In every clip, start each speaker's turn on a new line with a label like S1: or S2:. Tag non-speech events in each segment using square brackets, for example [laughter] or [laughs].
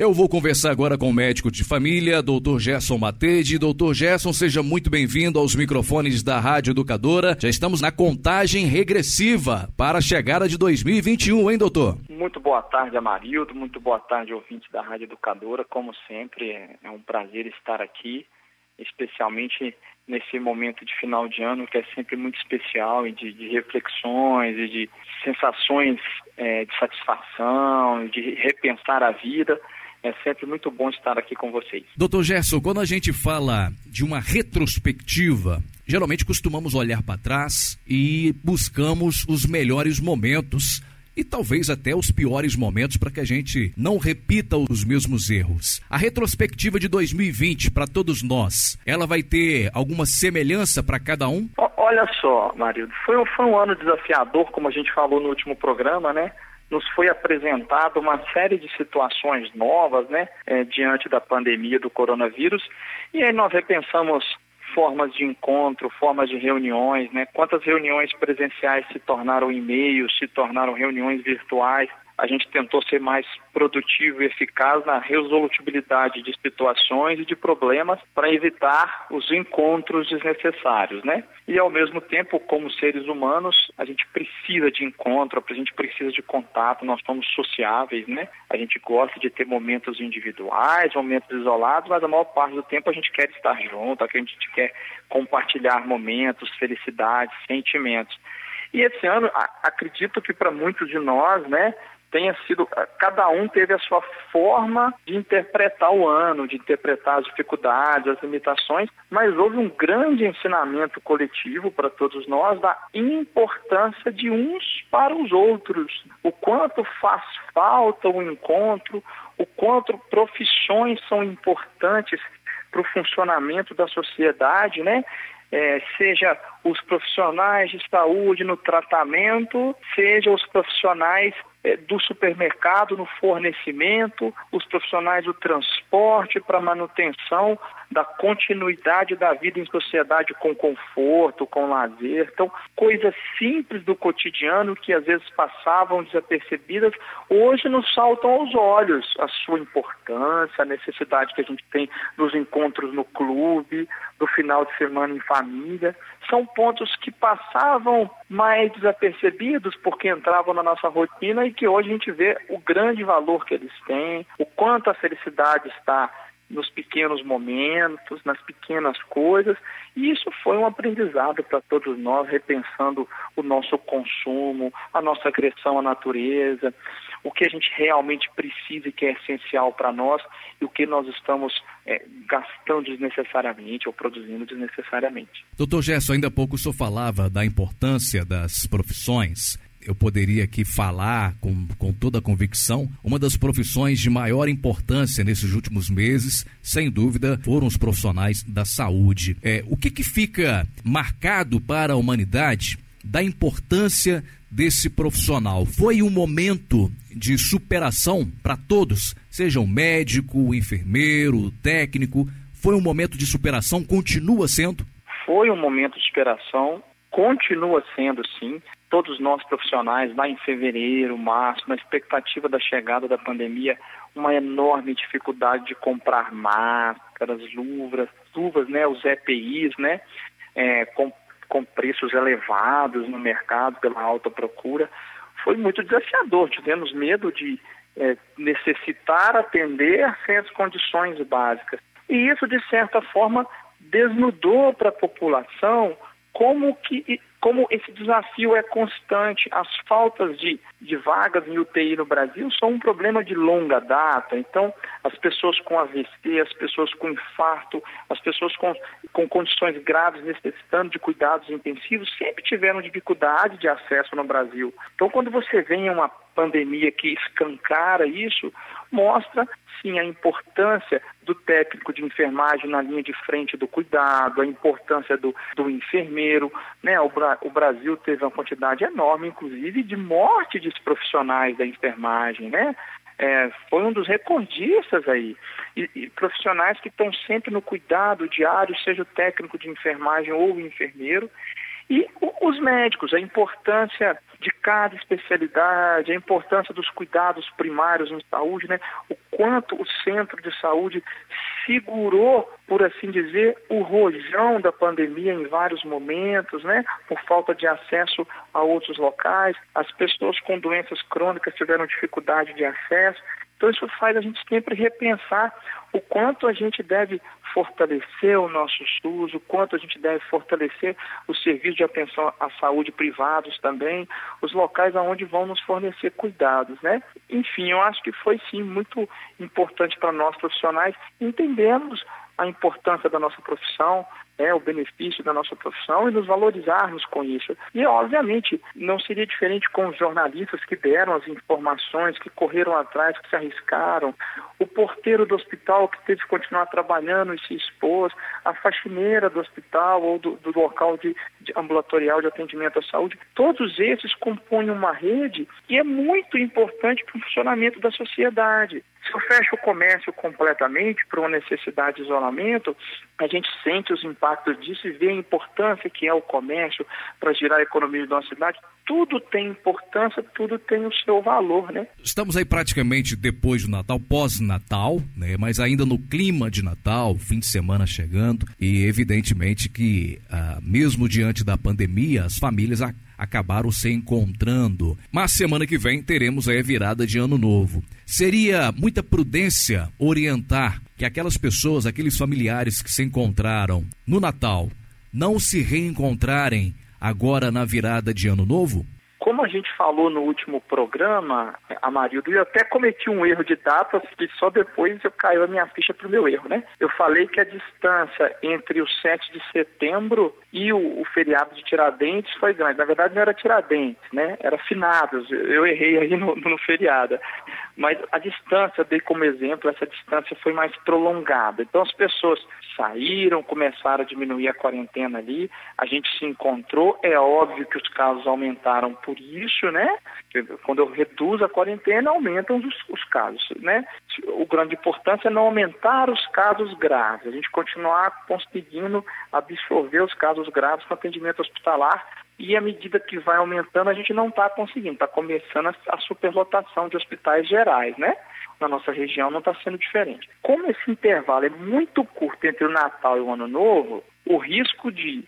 S1: Eu vou conversar agora com o médico de família, Dr. Gerson Matede. Dr. Gerson, seja muito bem-vindo aos microfones da Rádio Educadora. Já estamos na contagem regressiva para a chegada de 2021, hein, doutor?
S2: Muito boa tarde, Amarildo. Muito boa tarde, ouvintes da Rádio Educadora. Como sempre, é um prazer estar aqui, especialmente nesse momento de final de ano que é sempre muito especial e de, de reflexões e de sensações é, de satisfação, de repensar a vida. É sempre muito bom estar aqui com vocês.
S1: Doutor Gerson, quando a gente fala de uma retrospectiva, geralmente costumamos olhar para trás e buscamos os melhores momentos e talvez até os piores momentos para que a gente não repita os mesmos erros. A retrospectiva de 2020 para todos nós, ela vai ter alguma semelhança para cada um?
S2: Olha só, Marido, foi, foi um ano desafiador, como a gente falou no último programa, né? Nos foi apresentado uma série de situações novas, né, é, diante da pandemia do coronavírus, e aí nós repensamos formas de encontro, formas de reuniões, né? Quantas reuniões presenciais se tornaram e-mails, se tornaram reuniões virtuais? A gente tentou ser mais produtivo e eficaz na resolutibilidade de situações e de problemas para evitar os encontros desnecessários, né? E ao mesmo tempo, como seres humanos, a gente precisa de encontro, a gente precisa de contato, nós somos sociáveis, né? A gente gosta de ter momentos individuais, momentos isolados, mas a maior parte do tempo a gente quer estar junto, a gente quer compartilhar momentos, felicidades, sentimentos. E esse ano, acredito que para muitos de nós, né, tenha sido. Cada um teve a sua forma de interpretar o ano, de interpretar as dificuldades, as limitações, mas houve um grande ensinamento coletivo para todos nós da importância de uns para os outros. O quanto faz falta o encontro, o quanto profissões são importantes para o funcionamento da sociedade, né? É, seja os profissionais de saúde no tratamento, seja os profissionais do supermercado no fornecimento, os profissionais do transporte para manutenção da continuidade da vida em sociedade com conforto, com lazer. Então, coisas simples do cotidiano que às vezes passavam desapercebidas, hoje nos saltam aos olhos a sua importância, a necessidade que a gente tem dos encontros no clube, do final de semana em família. São pontos que passavam mais desapercebidos porque entravam na nossa rotina e que hoje a gente vê o grande valor que eles têm, o quanto a felicidade está nos pequenos momentos, nas pequenas coisas, e isso foi um aprendizado para todos nós, repensando o nosso consumo, a nossa agressão à natureza, o que a gente realmente precisa e que é essencial para nós e o que nós estamos é, gastando desnecessariamente ou produzindo desnecessariamente.
S1: Doutor Gerson, ainda há pouco o senhor falava da importância das profissões eu poderia aqui falar com, com toda a convicção, uma das profissões de maior importância nesses últimos meses, sem dúvida, foram os profissionais da saúde. É, o que, que fica marcado para a humanidade da importância desse profissional? Foi um momento de superação para todos, seja o médico, o enfermeiro, o técnico. Foi um momento de superação, continua sendo?
S2: Foi um momento de superação, continua sendo sim todos nós profissionais, lá em fevereiro, março, na expectativa da chegada da pandemia, uma enorme dificuldade de comprar máscaras, luvas, luvas, né, os EPIs, né, é, com, com preços elevados no mercado pela alta procura. Foi muito desafiador, tivemos medo de é, necessitar atender sem as condições básicas. E isso, de certa forma, desnudou para a população como que como esse desafio é constante, as faltas de, de vagas em UTI no Brasil são um problema de longa data. Então, as pessoas com AVC, as pessoas com infarto, as pessoas com, com condições graves necessitando de cuidados intensivos sempre tiveram dificuldade de acesso no Brasil. Então, quando você vem uma pandemia que escancara isso, mostra sim a importância do técnico de enfermagem na linha de frente do cuidado, a importância do, do enfermeiro. Né? O, o Brasil teve uma quantidade enorme, inclusive, de morte de profissionais da enfermagem, né? É, foi um dos recordistas aí. E, e profissionais que estão sempre no cuidado diário, seja o técnico de enfermagem ou o enfermeiro. E os médicos, a importância de cada especialidade, a importância dos cuidados primários em saúde, né? O quanto o centro de saúde segurou, por assim dizer, o rojão da pandemia em vários momentos, né? Por falta de acesso a outros locais, as pessoas com doenças crônicas tiveram dificuldade de acesso. Então, isso faz a gente sempre repensar o quanto a gente deve fortalecer o nosso SUS, o quanto a gente deve fortalecer os serviços de atenção à saúde privados também, os locais aonde vão nos fornecer cuidados, né? Enfim, eu acho que foi sim muito importante para nós profissionais entendermos a importância da nossa profissão, né, o benefício da nossa profissão e nos valorizarmos com isso. E, obviamente, não seria diferente com os jornalistas que deram as informações, que correram atrás, que se arriscaram, o porteiro do hospital que teve que continuar trabalhando e se expôs, a faxineira do hospital ou do, do local de, de ambulatorial de atendimento à saúde. Todos esses compõem uma rede que é muito importante para o funcionamento da sociedade. Se eu fecho o comércio completamente por uma necessidade de isolamento, a gente sente os impactos disso e vê a importância que é o comércio para girar a economia da nossa cidade. Tudo tem importância, tudo tem o seu valor, né?
S1: Estamos aí praticamente depois do Natal, pós-Natal, né? Mas ainda no clima de Natal, fim de semana chegando e evidentemente que ah, mesmo diante da pandemia, as famílias acabaram se encontrando. Mas semana que vem teremos aí a virada de ano novo. Seria muita prudência orientar que aquelas pessoas, aqueles familiares que se encontraram no Natal, não se reencontrarem agora na virada de ano novo?
S2: Como a gente falou no último programa, Amarildo, eu até cometi um erro de datas que só depois eu caiu a minha ficha para o meu erro, né? Eu falei que a distância entre o 7 de setembro e o, o, feriado de Tiradentes foi grande. Na verdade não era Tiradentes, né? Era Finados. Eu errei aí no, no feriado. Mas a distância, dei como exemplo, essa distância foi mais prolongada. Então as pessoas saíram, começaram a diminuir a quarentena ali, a gente se encontrou, é óbvio que os casos aumentaram por isso, né? Quando eu reduzo a quarentena, aumentam os, os casos, né? O grande importância é não aumentar os casos graves, a gente continuar conseguindo absorver os casos graves com atendimento hospitalar e à medida que vai aumentando, a gente não está conseguindo, está começando a, a superlotação de hospitais gerais, né? Na nossa região não está sendo diferente. Como esse intervalo é muito curto entre o Natal e o Ano Novo, o risco de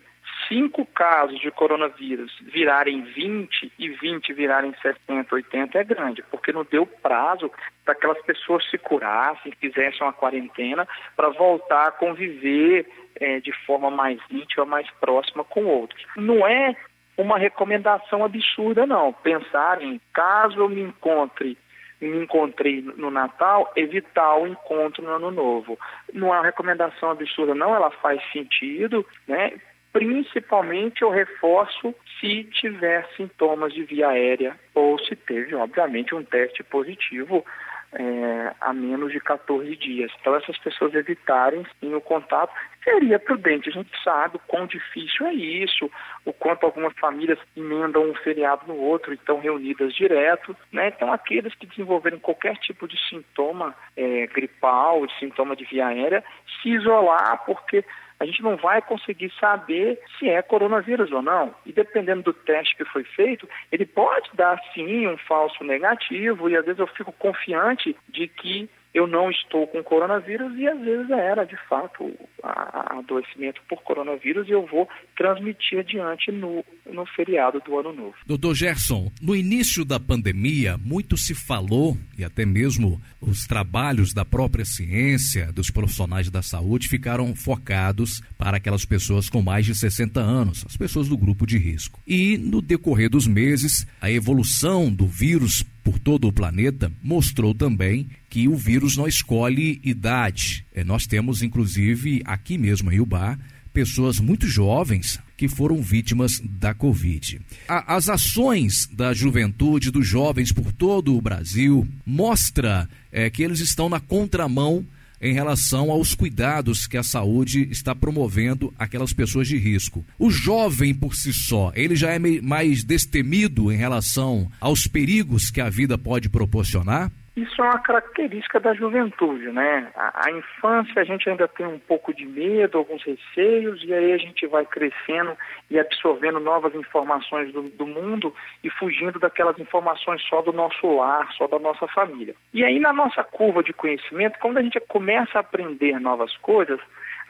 S2: cinco casos de coronavírus virarem 20 e 20 virarem 60, 80 é grande, porque não deu prazo para aquelas pessoas se curassem, fizessem uma quarentena para voltar a conviver é, de forma mais íntima, mais próxima com outros. Não é uma recomendação absurda, não. Pensar em caso eu me encontre me encontrei no Natal, evitar o encontro no Ano Novo. Não é uma recomendação absurda, não, ela faz sentido, né? Principalmente eu reforço se tiver sintomas de via aérea ou se teve, obviamente, um teste positivo é, a menos de 14 dias. Então, essas pessoas evitarem sim o contato seria prudente. A gente sabe o quão difícil é isso, o quanto algumas famílias emendam um feriado no outro e estão reunidas direto. Né? Então, aqueles que desenvolverem qualquer tipo de sintoma é, gripal, de sintoma de via aérea, se isolar, porque a gente não vai conseguir saber se é coronavírus ou não. E dependendo do teste que foi feito, ele pode dar sim um falso negativo, e às vezes eu fico confiante de que eu não estou com coronavírus e às vezes era de fato adoecimento por coronavírus e eu vou transmitir adiante no, no feriado do ano novo.
S1: Doutor Gerson, no início da pandemia, muito se falou, e até mesmo os trabalhos da própria ciência, dos profissionais da saúde, ficaram focados para aquelas pessoas com mais de 60 anos, as pessoas do grupo de risco. E no decorrer dos meses, a evolução do vírus por todo o planeta mostrou também que o vírus não escolhe idade. É, nós temos, inclusive, aqui mesmo em Ubá, pessoas muito jovens que foram vítimas da Covid. as ações da juventude, dos jovens por todo o Brasil, mostra é, que eles estão na contramão em relação aos cuidados que a saúde está promovendo aquelas pessoas de risco. O jovem por si só, ele já é mais destemido em relação aos perigos que a vida pode proporcionar?
S2: Isso é uma característica da juventude, né? A, a, infância a gente ainda tem um pouco de medo, alguns receios, e aí a gente vai crescendo e absorvendo novas informações do, do mundo e fugindo daquelas informações só do nosso lar, só da nossa família. E aí na nossa curva de conhecimento, quando a gente começa a aprender novas coisas,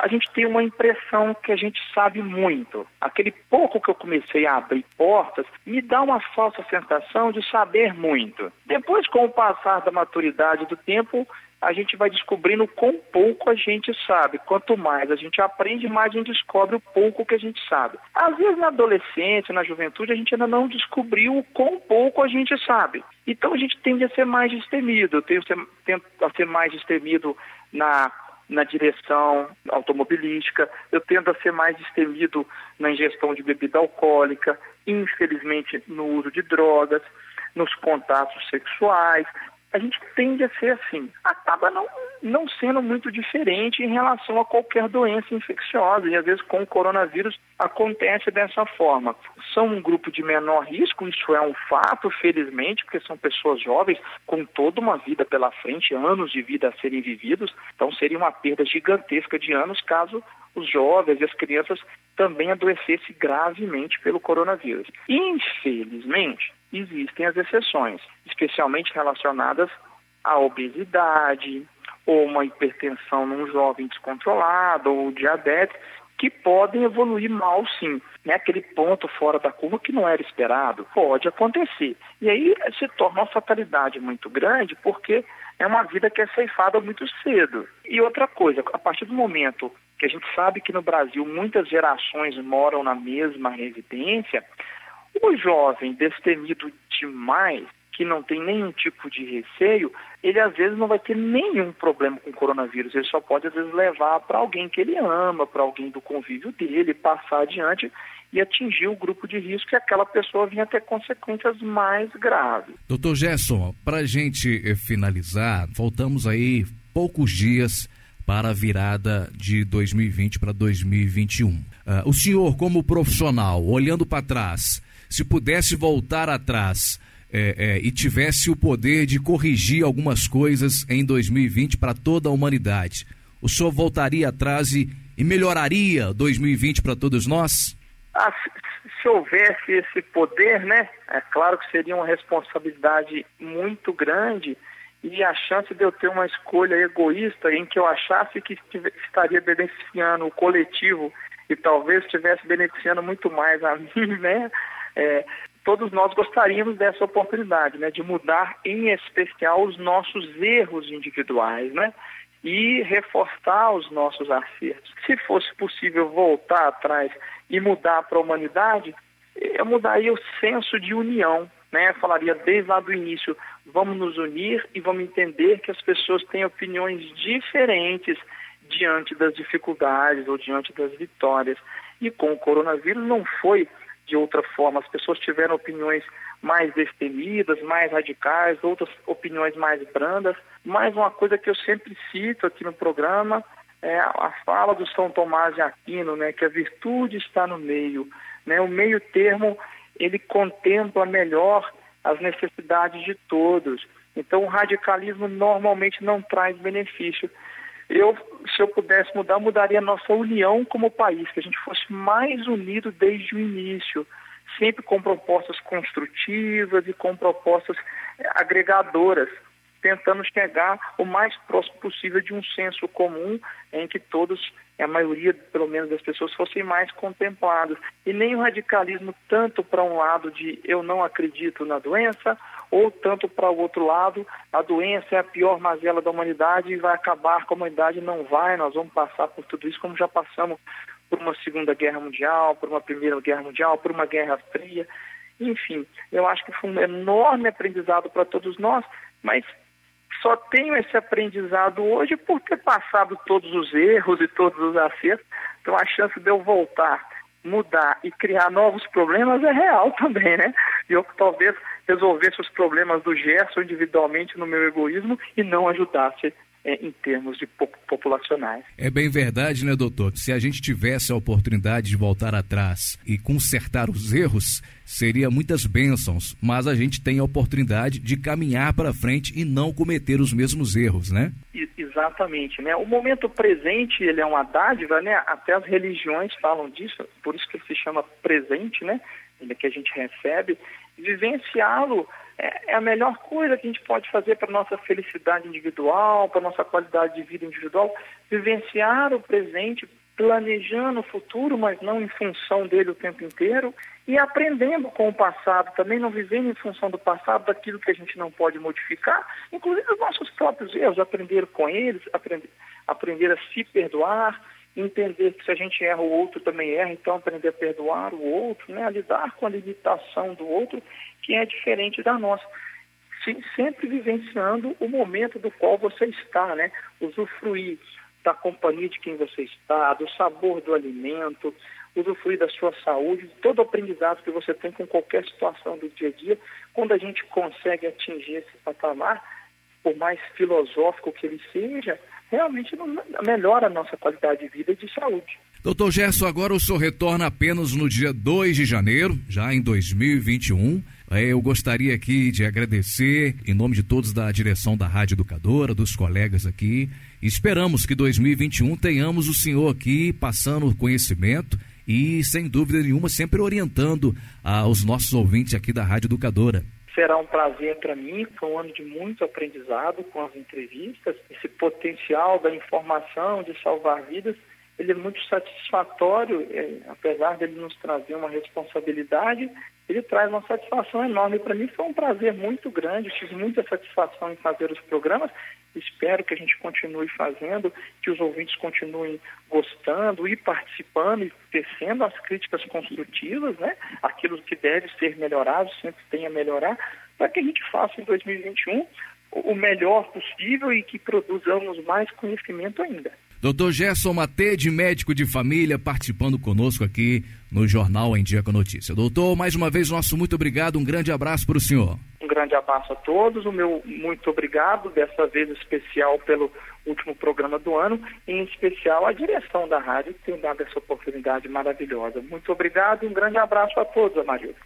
S2: a gente tem uma impressão que a gente sabe muito. Aquele pouco que eu comecei a abrir portas me dá uma falsa sensação de saber muito. Depois, com o passar da maturidade do tempo, a gente vai descobrindo quão pouco a gente sabe. Quanto mais a gente aprende, mais a gente descobre o pouco que a gente sabe. Às vezes, na adolescência, na juventude, a gente ainda não descobriu o quão pouco a gente sabe. Então, a gente tende a ser mais destemido. Eu tento a ser mais destemido na na direção automobilística, eu tendo a ser mais destemido na ingestão de bebida alcoólica, infelizmente no uso de drogas, nos contatos sexuais, a gente tende a ser assim. Acaba não, não sendo muito diferente em relação a qualquer doença infecciosa. E às vezes com o coronavírus acontece dessa forma. São um grupo de menor risco, isso é um fato, felizmente, porque são pessoas jovens com toda uma vida pela frente, anos de vida a serem vividos. Então seria uma perda gigantesca de anos caso os jovens e as crianças também adoecessem gravemente pelo coronavírus. Infelizmente, existem as exceções, especialmente relacionadas à obesidade, ou uma hipertensão num jovem descontrolado, ou diabetes, que podem evoluir mal sim. Né? Aquele ponto fora da curva que não era esperado, pode acontecer. E aí se torna uma fatalidade muito grande, porque é uma vida que é ceifada muito cedo. E outra coisa, a partir do momento que a gente sabe que no Brasil muitas gerações moram na mesma residência, o jovem destemido demais, que não tem nenhum tipo de receio, ele às vezes não vai ter nenhum problema com o coronavírus. Ele só pode às vezes levar para alguém que ele ama, para alguém do convívio dele, passar adiante e atingir o grupo de risco e aquela pessoa vinha ter consequências mais graves.
S1: Doutor Gerson, para a gente eh, finalizar, faltamos aí poucos dias para a virada de 2020 para 2021. Uh, o senhor, como profissional, olhando para trás, se pudesse voltar atrás é, é, e tivesse o poder de corrigir algumas coisas em 2020 para toda a humanidade, o senhor voltaria atrás e, e melhoraria 2020 para todos nós?
S2: Ah, se, se houvesse esse poder, né? É claro que seria uma responsabilidade muito grande e a chance de eu ter uma escolha egoísta em que eu achasse que estaria beneficiando o coletivo e talvez estivesse beneficiando muito mais a [laughs] mim, né? É, todos nós gostaríamos dessa oportunidade, né, de mudar em especial os nossos erros individuais, né, e reforçar os nossos acertos. Se fosse possível voltar atrás e mudar para a humanidade, eu mudaria o senso de união, né? Falaria desde lá do início, vamos nos unir e vamos entender que as pessoas têm opiniões diferentes diante das dificuldades ou diante das vitórias. E com o coronavírus não foi de outra forma. As pessoas tiveram opiniões mais destemidas, mais radicais, outras opiniões mais brandas. Mas uma coisa que eu sempre cito aqui no programa é a fala do São Tomás de Aquino, né, que a virtude está no meio. Né? O meio termo, ele contempla melhor as necessidades de todos. Então, o radicalismo normalmente não traz benefício. Eu, se eu pudesse mudar, mudaria a nossa união como país, que a gente fosse mais unido desde o início, sempre com propostas construtivas e com propostas eh, agregadoras, tentando chegar o mais próximo possível de um senso comum em que todos, a maioria, pelo menos, das pessoas fossem mais contemplados. E nem o radicalismo tanto para um lado de eu não acredito na doença, ou tanto para o outro lado, a doença é a pior mazela da humanidade e vai acabar com a humanidade. Não vai, nós vamos passar por tudo isso como já passamos por uma Segunda Guerra Mundial, por uma Primeira Guerra Mundial, por uma Guerra Fria. Enfim, eu acho que foi um enorme aprendizado para todos nós, mas só tenho esse aprendizado hoje por ter passado todos os erros e todos os acertos. Então a chance de eu voltar, mudar e criar novos problemas é real [laughs] também, né? E eu talvez resolvesse os problemas do Gerson individualmente no meu egoísmo e não ajudasse é, em termos de populacionais.
S1: É bem verdade, né, doutor? Se a gente tivesse a oportunidade de voltar atrás e consertar os erros, seria muitas bênçãos, mas a gente tem a oportunidade de caminhar para frente e não cometer os mesmos erros, né?
S2: Exatamente, né? O momento presente, ele é uma dádiva, né? Até as religiões falam disso, por isso que ele se chama presente, né? Ele é que a gente recebe, vivenciá-lo é, é a melhor coisa que a gente pode fazer para a nossa felicidade individual, para a nossa qualidade de vida individual, vivenciar o presente, planejando o futuro, mas não em função dele o tempo inteiro, e aprendendo com o passado, também não vivendo em função do passado, daquilo que a gente não pode modificar, inclusive os nossos próprios erros, aprender com eles, aprender, aprender a se perdoar, entender que se a gente erra, o outro também erra, então aprender a perdoar o outro, né, a lidar com a limitação do outro, que é diferente da nossa. Sempre vivenciando o momento do qual você está, né, usufruir da companhia de quem você está, do sabor do alimento, usufruir da sua saúde, todo o aprendizado que você tem com qualquer situação do dia a dia, quando a gente consegue atingir esse patamar, por mais filosófico que ele seja, realmente melhora a nossa qualidade de vida e de saúde.
S1: Doutor Gerson, agora o senhor retorna apenas no dia 2 de janeiro, já em 2021. É, eu gostaria aqui de agradecer, em nome de todos da direção da Rádio Educadora, dos colegas aqui. Esperamos que 2021 tenhamos o senhor aqui passando conhecimento e, sem dúvida nenhuma, sempre orientando aos nossos ouvintes aqui da Rádio Educadora.
S2: Será um prazer para mim, foi um ano de muito aprendizado com as entrevistas, esse potencial da informação, de salvar vidas, ele é muito satisfatório, é, apesar dele nos trazer uma responsabilidade, ele traz uma satisfação enorme. Para mim foi um prazer muito grande, tive muita satisfação em fazer os programas, espero que a gente continue fazendo, que os ouvintes continuem gostando e participando e tecendo as críticas construtivas, né? aquilo que deve ser melhorado, sempre tem a melhorar, para que a gente faça em 2021 o melhor possível e que produzamos mais conhecimento ainda.
S1: Doutor Gerson Matede, médico de família, participando conosco aqui no Jornal Em Dia com Notícia. Doutor, mais uma vez, nosso muito obrigado, um grande abraço para o senhor.
S2: Grande abraço a todos, o meu muito obrigado, dessa vez especial pelo último programa do ano, em especial a direção da rádio que tem dado essa oportunidade maravilhosa. Muito obrigado e um grande abraço a todos, Amarildo.